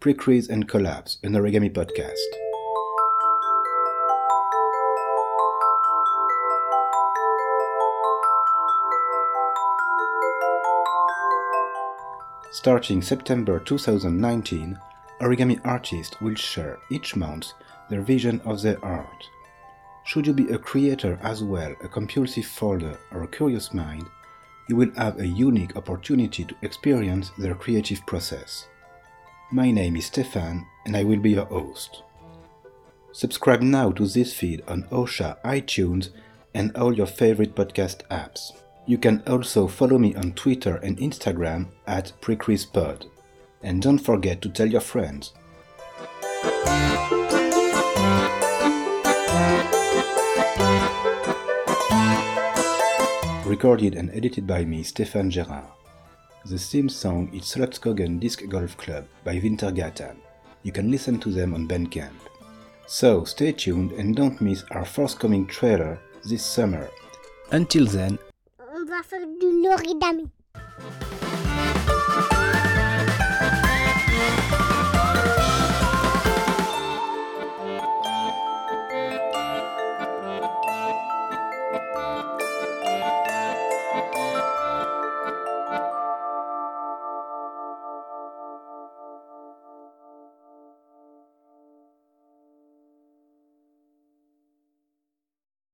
Pre-Crease and Collapse, an origami podcast. Starting September 2019, origami artists will share each month their vision of their art. Should you be a creator as well, a compulsive folder, or a curious mind, you will have a unique opportunity to experience their creative process. My name is Stéphane and I will be your host. Subscribe now to this feed on OSHA, iTunes, and all your favorite podcast apps. You can also follow me on Twitter and Instagram at PrecreasePod. And don't forget to tell your friends. Recorded and edited by me, Stéphane Gérard. The theme song is Slottskogen Disc Golf Club by Wintergatan. You can listen to them on Bandcamp. So stay tuned and don't miss our forthcoming trailer this summer. Until then, On va faire du.